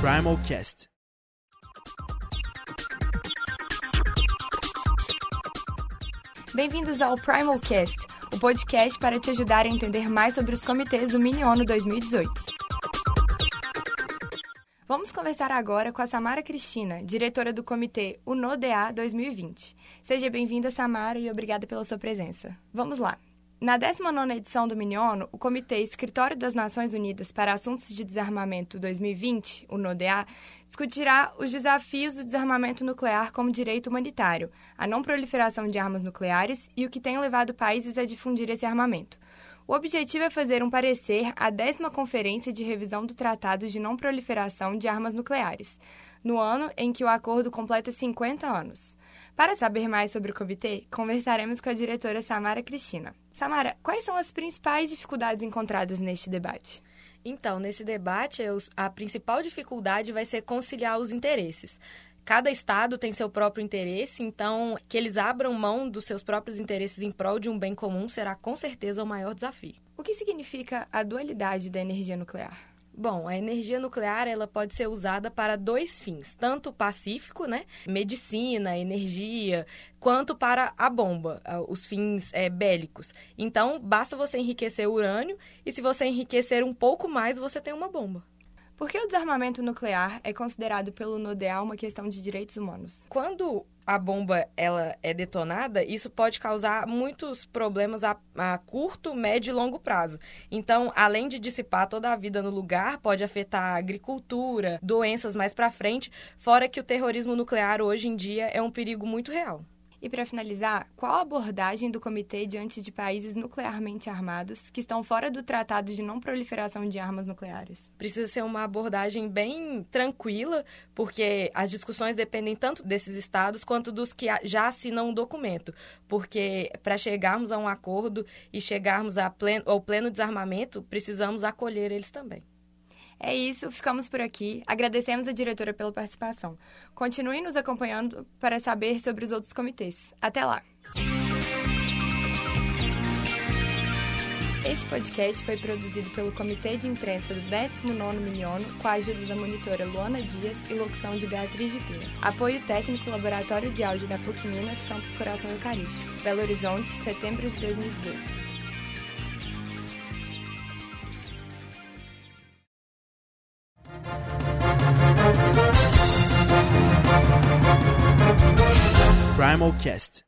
Primalcast. Bem-vindos ao Primalcast, o podcast para te ajudar a entender mais sobre os comitês do Mini ONU 2018. Vamos conversar agora com a Samara Cristina, diretora do comitê UNODA 2020. Seja bem-vinda, Samara, e obrigada pela sua presença. Vamos lá. Na 19ª edição do Miniono, o Comitê Escritório das Nações Unidas para Assuntos de Desarmamento 2020, o NODA, discutirá os desafios do desarmamento nuclear como direito humanitário, a não proliferação de armas nucleares e o que tem levado países a difundir esse armamento. O objetivo é fazer um parecer à décima Conferência de Revisão do Tratado de Não Proliferação de Armas Nucleares, no ano em que o acordo completa 50 anos. Para saber mais sobre o comitê, conversaremos com a diretora Samara Cristina. Samara, quais são as principais dificuldades encontradas neste debate? Então, nesse debate, a principal dificuldade vai ser conciliar os interesses. Cada estado tem seu próprio interesse, então que eles abram mão dos seus próprios interesses em prol de um bem comum será com certeza o maior desafio. O que significa a dualidade da energia nuclear? Bom, a energia nuclear ela pode ser usada para dois fins, tanto pacífico, né, medicina, energia, quanto para a bomba, os fins é, bélicos. Então, basta você enriquecer o urânio e se você enriquecer um pouco mais, você tem uma bomba. Por que o desarmamento nuclear é considerado pelo NODEA uma questão de direitos humanos? Quando a bomba ela é detonada, isso pode causar muitos problemas a, a, curto, médio e longo prazo. Então, além de dissipar toda a vida no lugar, pode afetar a agricultura, doenças mais para frente, fora que o terrorismo nuclear hoje em dia é um perigo muito real. E para finalizar, qual a abordagem do comitê diante de países nuclearmente armados que estão fora do Tratado de Não Proliferação de Armas Nucleares? Precisa ser uma abordagem bem tranquila, porque as discussões dependem tanto desses estados quanto dos que já assinam um documento. Porque para chegarmos a um acordo e chegarmos pleno, ao pleno desarmamento, precisamos acolher eles também. É isso, ficamos por aqui. Agradecemos a diretora pela participação. Continue nos acompanhando para saber sobre os outros comitês. Até lá! Este podcast foi produzido pelo Comitê de Imprensa do 19º Miniono, com a ajuda da monitora Luana Dias e locução de Beatriz de Pina. Apoio técnico Laboratório de Áudio da PUC Minas, Campus Coração Eucarístico. Belo Horizonte, setembro de 2018. Simulcast.